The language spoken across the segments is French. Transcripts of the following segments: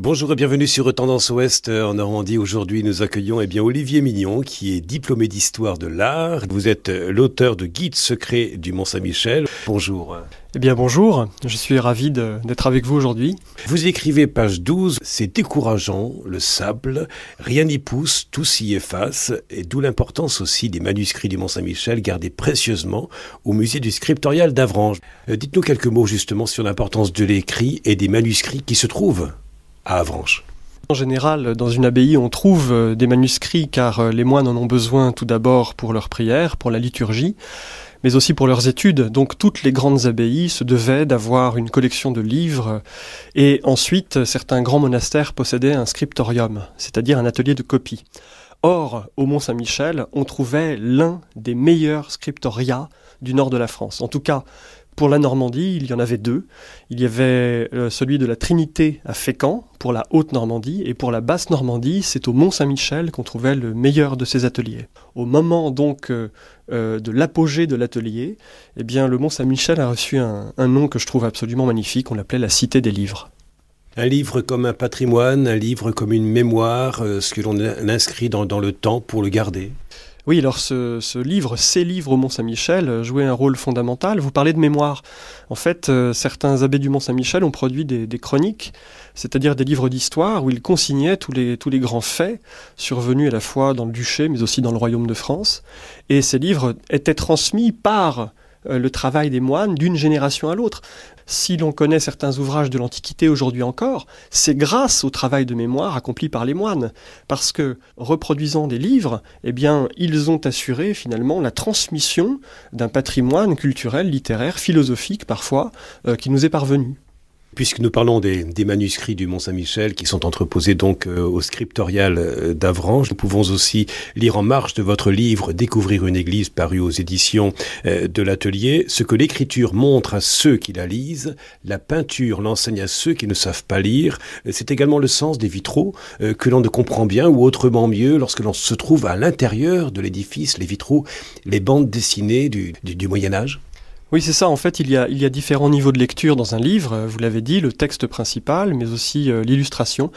Bonjour et bienvenue sur Tendance Ouest en Normandie. Aujourd'hui, nous accueillons eh bien, Olivier Mignon, qui est diplômé d'histoire de l'art. Vous êtes l'auteur de Guide secret du Mont-Saint-Michel. Bonjour. Eh bien bonjour, je suis ravi d'être avec vous aujourd'hui. Vous écrivez page 12, c'est décourageant, le sable, rien n'y pousse, tout s'y efface, et d'où l'importance aussi des manuscrits du Mont-Saint-Michel gardés précieusement au musée du scriptorial d'Avranches. Euh, dites-nous quelques mots justement sur l'importance de l'écrit et des manuscrits qui se trouvent Avranches. En général, dans une abbaye, on trouve euh, des manuscrits car euh, les moines en ont besoin tout d'abord pour leur prière, pour la liturgie, mais aussi pour leurs études. Donc toutes les grandes abbayes se devaient d'avoir une collection de livres et ensuite certains grands monastères possédaient un scriptorium, c'est-à-dire un atelier de copie. Or, au Mont-Saint-Michel, on trouvait l'un des meilleurs scriptoria du nord de la France. En tout cas, pour la Normandie, il y en avait deux. Il y avait euh, celui de la Trinité à Fécamp pour la Haute-Normandie et pour la Basse-Normandie, c'est au Mont-Saint-Michel qu'on trouvait le meilleur de ces ateliers. Au moment donc euh, euh, de l'apogée de l'atelier, eh bien le Mont-Saint-Michel a reçu un, nom que je trouve absolument magnifique, on l'appelait la Cité des livres. Un livre comme un patrimoine, un livre comme une mémoire, ce que l'on inscrit dans le temps pour le garder. Oui, alors ce, livre, ces livres au Mont-Saint-Michel, euh, jouaient un rôle fondamental. Vous parlez de mémoire. En fait, euh, certains abbés du Mont-Saint-Michel ont produit des, chroniques, c'est-à-dire des livres d'histoire où ils consignaient tous les, grands faits survenus à la fois dans le duché, mais aussi dans le royaume de France. Et ces livres étaient transmis par le travail des moines d'une génération à l'autre. Si l'on connaît certains ouvrages de l'Antiquité aujourd'hui encore, c'est grâce au travail de mémoire accompli par les moines, parce que reproduisant des livres, eh bien, ils ont assuré finalement la transmission d'un patrimoine culturel, littéraire, philosophique parfois, euh, qui nous est parvenu. Puisque nous parlons des, manuscrits du Mont-Saint-Michel qui sont entreposés donc euh, au scriptorial euh, d'Avranches, nous pouvons aussi lire en marge de votre livre Découvrir une église paru aux éditions euh, de l'atelier ce que l'écriture montre à ceux qui la lisent, la peinture l'enseigne à ceux qui ne savent pas lire. C'est également le sens des vitraux que l'on ne comprend bien ou autrement mieux lorsque l'on se trouve à l'intérieur de l'édifice, les vitraux, les bandes dessinées du Moyen Âge. Oui, c'est ça. En fait, il y, a, il y a différents niveaux de lecture dans un livre. Vous l'avez dit, le texte principal, mais aussi euh, l'illustration.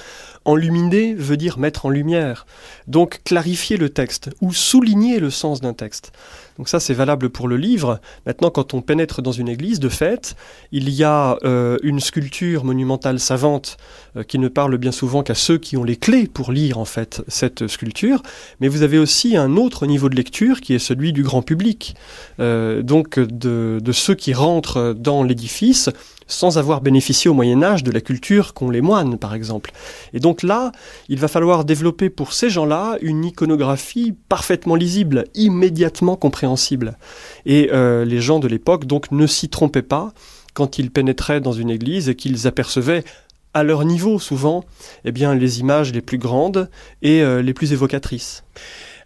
Enluminer veut dire mettre en lumière. Donc, clarifier le texte ou souligner le sens d'un texte. Donc ça, c'est valable pour le livre. Maintenant, quand on pénètre dans une église, de fait, il y a euh, une sculpture monumentale savante euh, qui ne parle bien souvent qu'à ceux qui ont les clés pour lire en fait cette sculpture. Mais vous avez aussi un autre niveau de lecture qui est celui du grand public. donc de, de ceux qui rentrent dans l'édifice sans avoir bénéficié au Moyen Âge de la culture qu'ont les moines, par exemple. Et donc là, il va falloir développer pour ces gens-là une iconographie parfaitement lisible, immédiatement compréhensible. Et euh, les gens de l'époque, donc, ne s'y trompaient pas quand ils pénétraient dans une église et qu'ils apercevaient à leur niveau souvent eh bien, les images les plus grandes et euh, les plus évocatrices.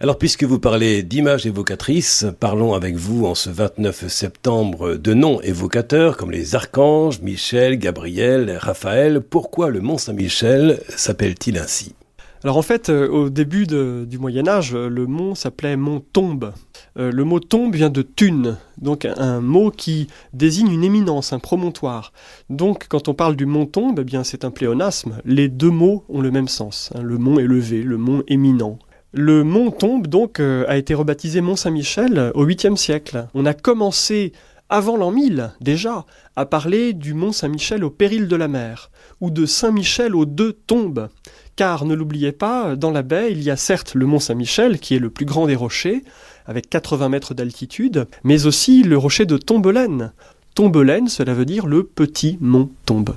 Alors, puisque vous parlez d'images évocatrices, parlons avec vous en ce 29 septembre de noms évocateurs comme les archanges, Michel, Gabriel, Raphaël. Pourquoi le Mont Saint-Michel s'appelle-t-il ainsi? Alors en fait, euh, au début du Moyen Âge, le mont s'appelait Mont Tombe. Euh, le mot tombe vient de thune, donc un mot qui désigne une éminence, un promontoire. Donc quand on parle du mont tombe, eh bien c'est un pléonasme. Les deux mots ont le même sens. Hein. le mont élevé, le mont éminent. Le mont Tombe, donc, euh, a été rebaptisé Mont Saint-Michel au 8e siècle. On a commencé, avant l'an 1000 déjà, à parler du Mont Saint-Michel au péril de la mer, ou de Saint-Michel aux deux tombes. Car, ne l'oubliez pas, dans la baie, il y a certes le Mont Saint-Michel, qui est le plus grand des rochers, avec 80 mètres d'altitude, mais aussi le rocher de Tombelaine. Tombelaine, cela veut dire le petit mont Tombe.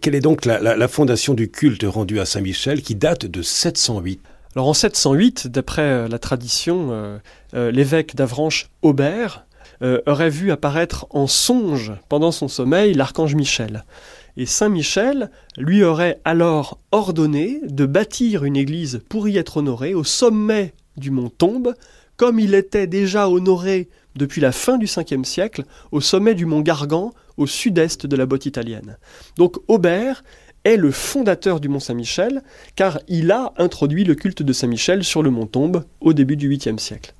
Quelle est donc la fondation du culte rendu à Saint-Michel qui date de 708 alors en 708, d'après euh, la tradition, euh, euh, l'évêque d'Avranches, Aubert, aurait vu apparaître en songe pendant son sommeil l'archange Michel. Et Saint Michel lui aurait alors ordonné de bâtir une église pour y être honoré au sommet du mont Tombe, comme il était déjà honoré depuis la fin du 5e siècle au sommet du mont Gargan au sud-est de la botte italienne. Donc Aubert est le fondateur du Mont Saint-Michel, car il a introduit le culte de Saint-Michel sur le Mont Tombe au début du 8e siècle.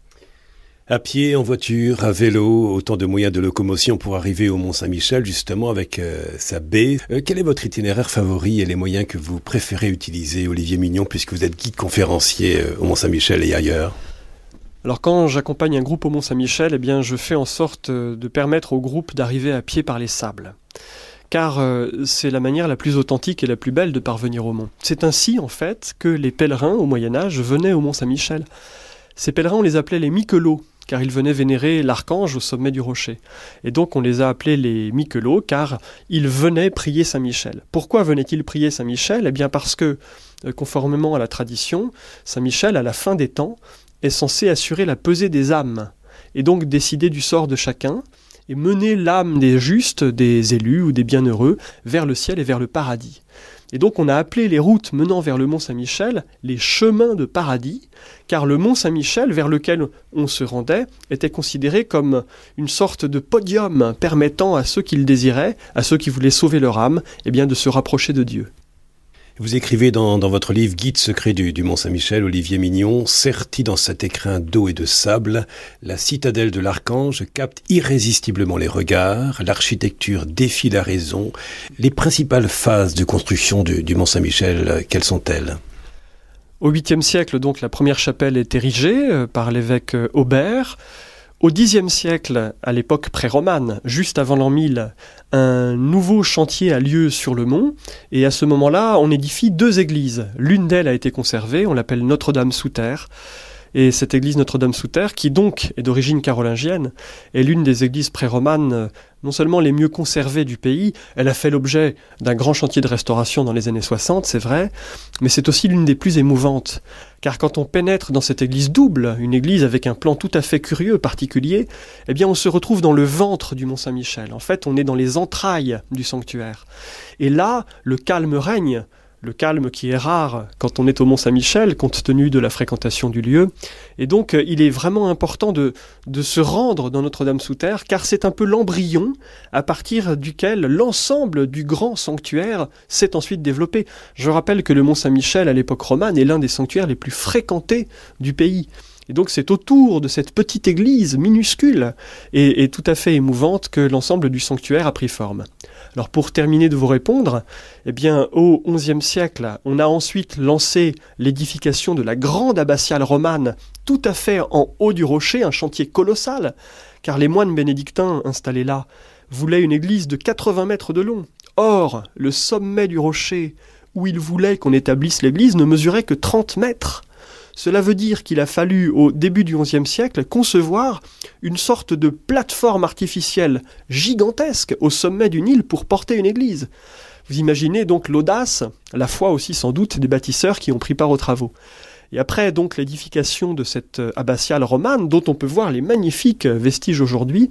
À pied, en voiture, à vélo, autant de moyens de locomotion pour arriver au Mont-Saint-Michel, justement, avec euh, sa baie. Euh, quel est votre itinéraire favori et les moyens que vous préférez utiliser, Olivier Mignon, puisque vous êtes guide conférencier euh, au Mont-Saint-Michel et ailleurs? Alors quand j'accompagne un groupe au Mont-Saint-Michel, eh bien je fais en sorte de permettre au groupe d'arriver à pied par les sables. Car c'est la manière la plus authentique et la plus belle de parvenir au mont. C'est ainsi en fait que les pèlerins au Moyen Âge venaient au Mont-Saint-Michel. Ces pèlerins, on les appelait les Miquelots, car ils venaient vénérer l'archange au sommet du rocher. Et donc on les a appelés les Miquelots, car ils venaient prier Saint Michel. Pourquoi venaient-ils prier Saint Michel Eh bien parce que, euh, conformément à la tradition, Saint Michel, à la fin des temps, est censé assurer la pesée des âmes, et donc décider du sort de chacun, et mener l'âme des justes, des élus ou des bienheureux vers le ciel et vers le paradis. Et donc on a appelé les routes menant vers le mont Saint-Michel les chemins de paradis, car le mont Saint-Michel vers lequel on se rendait était considéré comme une sorte de podium permettant à ceux qui le désiraient, à ceux qui voulaient sauver leur âme, eh bien de se rapprocher de Dieu. Vous écrivez dans, votre livre Guide secret du, Mont-Saint-Michel, Olivier Mignon, serti dans cet écrin d'eau et de sable, la citadelle de l'Archange capte irrésistiblement les regards, l'architecture défie la raison. Les principales phases de construction du, du Mont-Saint-Michel, quelles sont-elles? Au 8e siècle, donc, la première chapelle est érigée euh, par l'évêque euh, Aubert. Au Xe siècle, à l'époque pré-romane, juste avant l'an 1000, un nouveau chantier a lieu sur le mont, et à ce moment-là, on édifie deux églises. L'une d'elles a été conservée, on l'appelle Notre-Dame sous terre, et cette église Notre-Dame-sous-Terre, qui donc est d'origine carolingienne, est l'une des églises pré-romanes euh, non seulement les mieux conservées du pays, elle a fait l'objet d'un grand chantier de restauration dans les années 60, c'est vrai, mais c'est aussi l'une des plus émouvantes. Car quand on pénètre dans cette église double, une église avec un plan tout à fait curieux, particulier, eh bien on se retrouve dans le ventre du Mont Saint-Michel. En fait, on est dans les entrailles du sanctuaire. Et là, le calme règne le calme qui est rare quand on est au Mont Saint-Michel, compte tenu de la fréquentation du lieu. Et donc, euh, il est vraiment important de, de se rendre dans Notre-Dame-sous-Terre, car c'est un peu l'embryon à partir duquel l'ensemble du grand sanctuaire s'est ensuite développé. Je rappelle que le Mont Saint-Michel, à l'époque romane, est l'un des sanctuaires les plus fréquentés du pays. Et donc c'est autour de cette petite église minuscule et, tout à fait émouvante que l'ensemble du sanctuaire a pris forme. Alors pour terminer de vous répondre, eh bien au XIe siècle, on a ensuite lancé l'édification de la grande abbatiale romane tout à fait en haut du rocher, un chantier colossal, car les moines bénédictins installés là voulaient une église de 80 mètres de long. Or, le sommet du rocher où ils voulaient qu'on établisse l'église ne mesurait que 30 mètres. Cela veut dire qu'il a fallu, au début du XIe siècle, concevoir une sorte de plateforme artificielle gigantesque au sommet d'une île pour porter une église. Vous imaginez donc l'audace, la foi aussi sans doute des bâtisseurs qui ont pris part aux travaux. Et après donc l'édification de cette abbatiale romane, dont on peut voir les magnifiques vestiges aujourd'hui,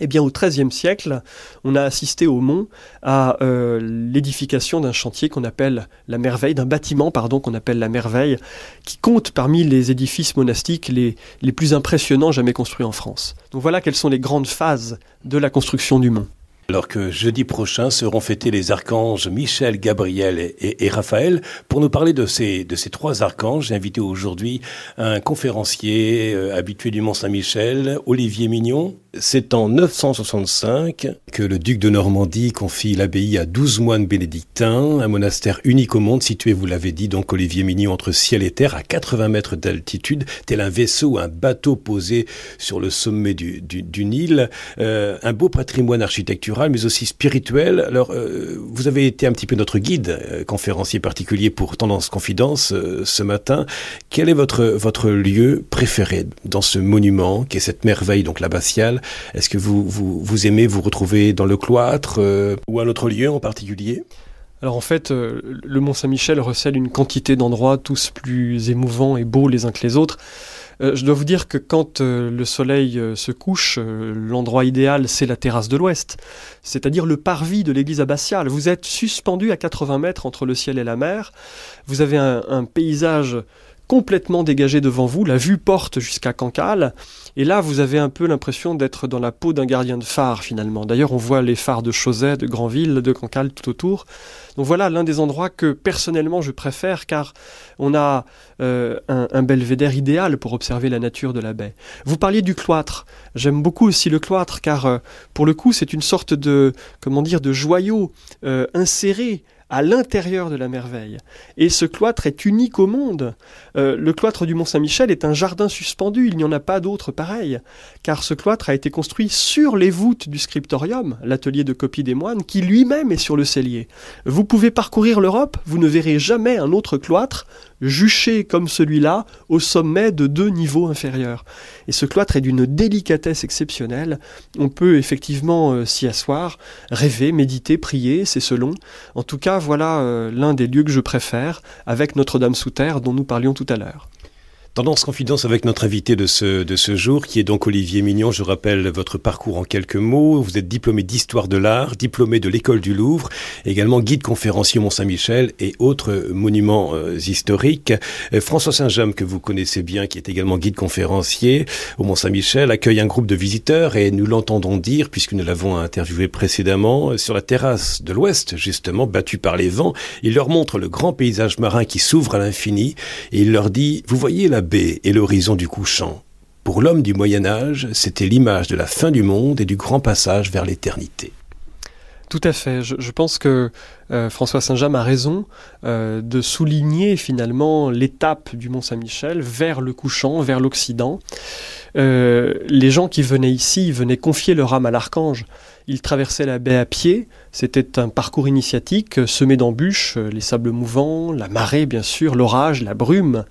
eh bien, au XIIIe siècle, on a assisté au Mont à euh, l'édification d'un chantier qu'on appelle la merveille, d'un bâtiment, pardon, qu'on appelle la merveille, qui compte parmi les édifices monastiques les, les plus impressionnants jamais construits en France. Donc voilà quelles sont les grandes phases de la construction du Mont. Alors que jeudi prochain seront fêtés les archanges Michel, Gabriel et, Raphaël. Pour nous parler de ces, de ces trois archanges, j'ai invité aujourd'hui un conférencier euh, habitué du Mont-Saint-Michel, Olivier Mignon. C'est en 965 que le duc de Normandie confie l'abbaye à douze moines bénédictins, un monastère unique au monde situé, vous l'avez dit, donc Olivier Mignon, entre ciel et terre, à 80 mètres d'altitude, tel un vaisseau ou un bateau posé sur le sommet du, du, Nil. Euh, un beau patrimoine architectural, mais aussi spirituel. Alors, euh, vous avez été un petit peu notre guide, euh, conférencier particulier pour Tendance Confidence ce matin. Quel est votre, votre lieu préféré dans ce monument, qui est cette merveille, donc l'abbatiale est-ce que vous, vous, aimez vous retrouver dans le cloître euh, ou à un autre lieu en particulier? Alors en fait, euh, le Mont Saint-Michel recèle une quantité d'endroits tous plus émouvants et beaux les uns que les autres. Euh, je dois vous dire que quand le soleil se couche, l'endroit idéal c'est la terrasse de l'ouest, c'est-à-dire le parvis de l'église abbatiale. Vous êtes suspendu à 80 mètres entre le ciel et la mer, vous avez un paysage complètement dégagé devant vous, la vue porte jusqu'à Cancale, et là vous avez un peu l'impression d'être dans la peau d'un gardien de phare finalement. D'ailleurs on voit les phares de Chauzet, de Granville, de Cancale tout autour. Donc voilà l'un des endroits que personnellement je préfère car on a euh, un, belvédère idéal pour observer la nature de la baie. Vous parliez du cloître. J'aime beaucoup aussi le cloître car euh, pour le coup c'est une sorte de comment dire de joyau euh, inséré à l'intérieur de la merveille. Et ce cloître est unique au monde. Euh, le cloître du Mont-Saint-Michel est un jardin suspendu, il n'y en a pas d'autre pareil, car ce cloître a été construit sur les voûtes du scriptorium, l'atelier de copie des moines, qui lui-même est sur le cellier. Vous pouvez parcourir l'Europe, vous ne verrez jamais un autre cloître juché comme celui-là au sommet de deux niveaux inférieurs. Et ce cloître est d'une délicatesse exceptionnelle. On peut effectivement euh, s'y asseoir, rêver, méditer, prier, c'est selon. En tout cas, voilà euh, l'un des lieux que je préfère, avec Notre-Dame sous terre dont nous parlions tout à l'heure. Tendance confidence avec notre invité de ce, de ce jour, qui est donc Olivier Mignon. Je rappelle votre parcours en quelques mots. Vous êtes diplômé d'histoire de l'art, diplômé de l'école du Louvre, également guide conférencier au Mont-Saint-Michel et autres monuments euh, historiques. Euh, François Saint-James, que vous connaissez bien, qui est également guide conférencier au Mont-Saint-Michel, accueille un groupe de visiteurs et nous l'entendons dire, puisque nous l'avons interviewé précédemment, sur la terrasse de l'Ouest, justement, battue par les vents. Il leur montre le grand paysage marin qui s'ouvre à l'infini et il leur dit, vous voyez la et l'horizon du couchant. Pour l'homme du Moyen Âge, c'était l'image de la fin du monde et du grand passage vers l'éternité. Tout à fait. Je, je pense que euh, François Saint-James a raison euh, de souligner finalement l'étape du Mont Saint-Michel vers le couchant, vers l'Occident. Euh, les gens qui venaient ici venaient confier leur âme à l'archange. Ils traversaient la baie à pied. C'était un parcours initiatique semé d'embûches, les sables mouvants, la marée bien sûr, l'orage, la brume.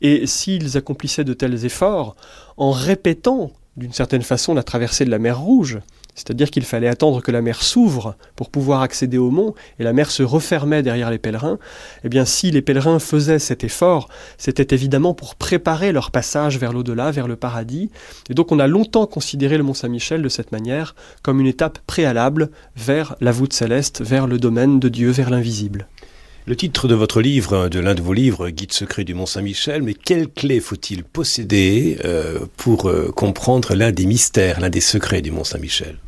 Et s'ils accomplissaient de tels efforts, en répétant d'une certaine façon la traversée de la mer Rouge, c'est-à-dire qu'il fallait attendre que la mer s'ouvre pour pouvoir accéder au mont, et la mer se refermait derrière les pèlerins, eh bien si les pèlerins faisaient cet effort, c'était évidemment pour préparer leur passage vers l'au-delà, vers le paradis, et donc on a longtemps considéré le mont Saint-Michel de cette manière comme une étape préalable vers la voûte céleste, vers le domaine de Dieu, vers l'invisible. Le titre de votre livre, de l'un de vos livres, Guide secret du Mont-Saint-Michel, mais quelle clé faut-il posséder euh, pour euh, comprendre l'un des mystères, l'un des secrets du Mont-Saint-Michel?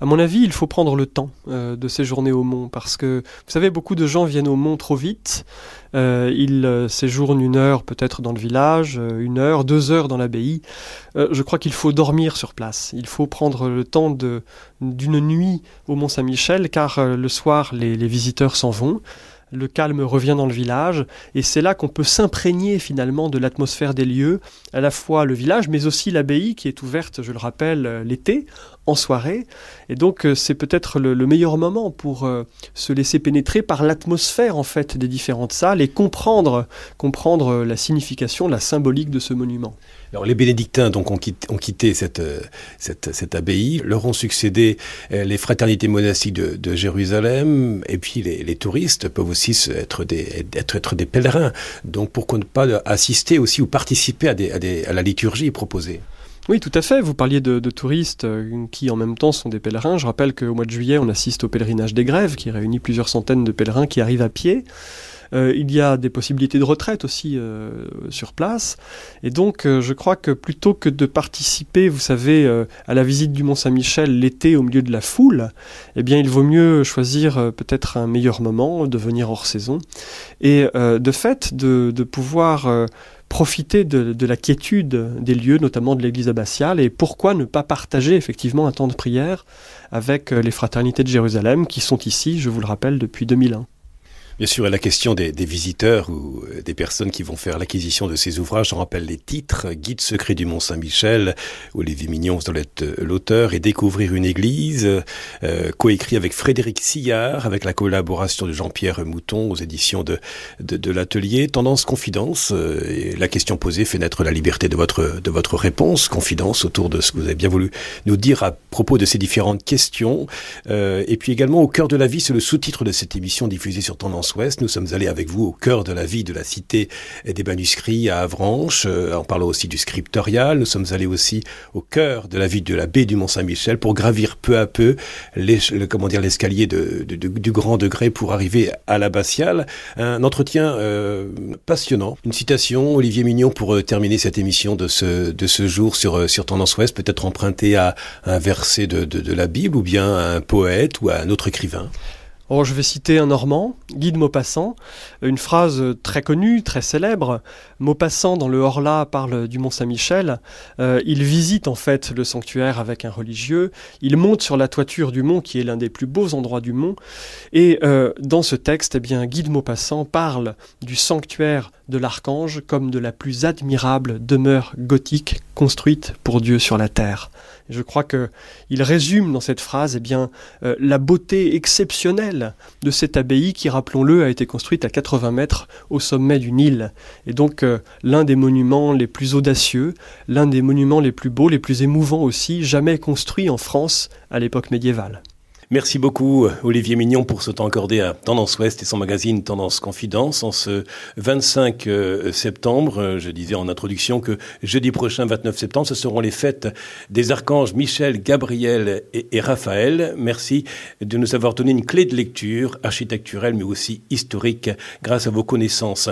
À mon avis, il faut prendre le temps euh, de séjourner au mont parce que, vous savez, beaucoup de gens viennent au mont trop vite. Ils séjournent une heure peut-être dans le village, une heure, deux heures dans l'abbaye. Je crois qu'il faut dormir sur place. Il faut prendre le temps d'une nuit au mont Saint-Michel car le soir, les visiteurs s'en vont le calme revient dans le village, et c'est là qu'on peut s'imprégner finalement de l'atmosphère des lieux, à la fois le village, mais aussi l'abbaye qui est ouverte, je le rappelle, euh, l'été, en soirée. Et donc euh, c'est peut-être le, le, meilleur moment pour euh, se laisser pénétrer par l'atmosphère en fait des différentes salles et comprendre, comprendre la signification, la symbolique de ce monument. Alors les bénédictins donc ont quitté, ont quitté cette, cette, cette, abbaye, leur ont succédé les fraternités monastiques de, de Jérusalem, et puis les, les touristes peuvent aussi être des, être, des pèlerins. Donc pourquoi ne pas assister aussi ou participer à la liturgie proposée oui, tout à fait. Vous parliez de, de touristes euh, qui, en même temps, sont des pèlerins. Je rappelle qu'au mois de juillet, on assiste au pèlerinage des Grèves, qui réunit plusieurs centaines de pèlerins qui arrivent à pied. Euh, il y a des possibilités de retraite aussi euh, sur place. Et donc, euh, je crois que plutôt que de participer, vous savez, à la visite du Mont Saint-Michel l'été au milieu de la foule, eh bien, il vaut mieux choisir peut-être un meilleur moment, de venir hors saison. Et de fait, de, pouvoir profiter de, de la quiétude des lieux, notamment de l'église abbatiale, et pourquoi ne pas partager effectivement un temps de prière avec les fraternités de Jérusalem qui sont ici, je vous le rappelle, depuis 2001. Bien sûr, la question des, des, visiteurs ou euh, des personnes qui vont faire l'acquisition de ces ouvrages, on rappelle les titres, Guide secret du Mont Saint-Michel, Olivier Mignon doit être euh, l'auteur, et Découvrir une église, euh, coécrit avec Frédéric Sillard, avec la collaboration de Jean-Pierre Mouton aux éditions de, de, de l'atelier. Tendance Confidence, euh, et la question posée fait naître la liberté de votre, de votre réponse, confidence autour de ce que vous avez bien voulu nous dire à propos de ces différentes questions. Euh, et puis également, Au cœur de la vie, c'est le sous-titre de cette émission diffusée sur Tendance Nous sommes allés avec vous au cœur de la vie de la cité des manuscrits à Avranches, euh, en parlant aussi du scriptorial. Nous sommes allés aussi au cœur de la vie de la baie du Mont-Saint-Michel pour gravir peu à peu les, comment dire l'escalier du grand degré pour arriver à l'abbatiale. Un entretien euh, passionnant. Une citation, Olivier Mignon, pour euh, terminer cette émission de ce, de ce jour sur, sur Tendance Ouest, peut-être emprunté à un verset de la Bible ou bien à un poète ou à un autre écrivain? Je vais citer un Normand, Guy de Maupassant, une phrase très connue, très célèbre. Maupassant, dans le Horla, parle du Mont Saint-Michel. Euh, il visite en fait le sanctuaire avec un religieux. Il monte sur la toiture du mont, qui est l'un des plus beaux endroits du mont. Et euh, dans ce texte, eh bien, Guy de Maupassant parle du sanctuaire de l'archange comme de la plus admirable demeure gothique construite pour Dieu sur la terre. Je crois que il résume dans cette phrase eh bien, euh, la beauté exceptionnelle de cette abbaye qui, rappelons-le, a été construite à 80 mètres au sommet d'une île. Et donc euh, l'un des monuments les plus audacieux, l'un des monuments les plus beaux, les plus émouvants aussi, jamais construits en France à l'époque médiévale. Merci beaucoup Olivier Mignon pour ce temps accordé à Tendance Ouest et son magazine Tendance Confidence en ce 25 euh, septembre. Je disais en introduction que jeudi prochain 29 septembre, ce seront les fêtes des archanges Michel, Gabriel et Raphaël. Merci de nous avoir donné une clé de lecture architecturelle mais aussi historique grâce à vos connaissances.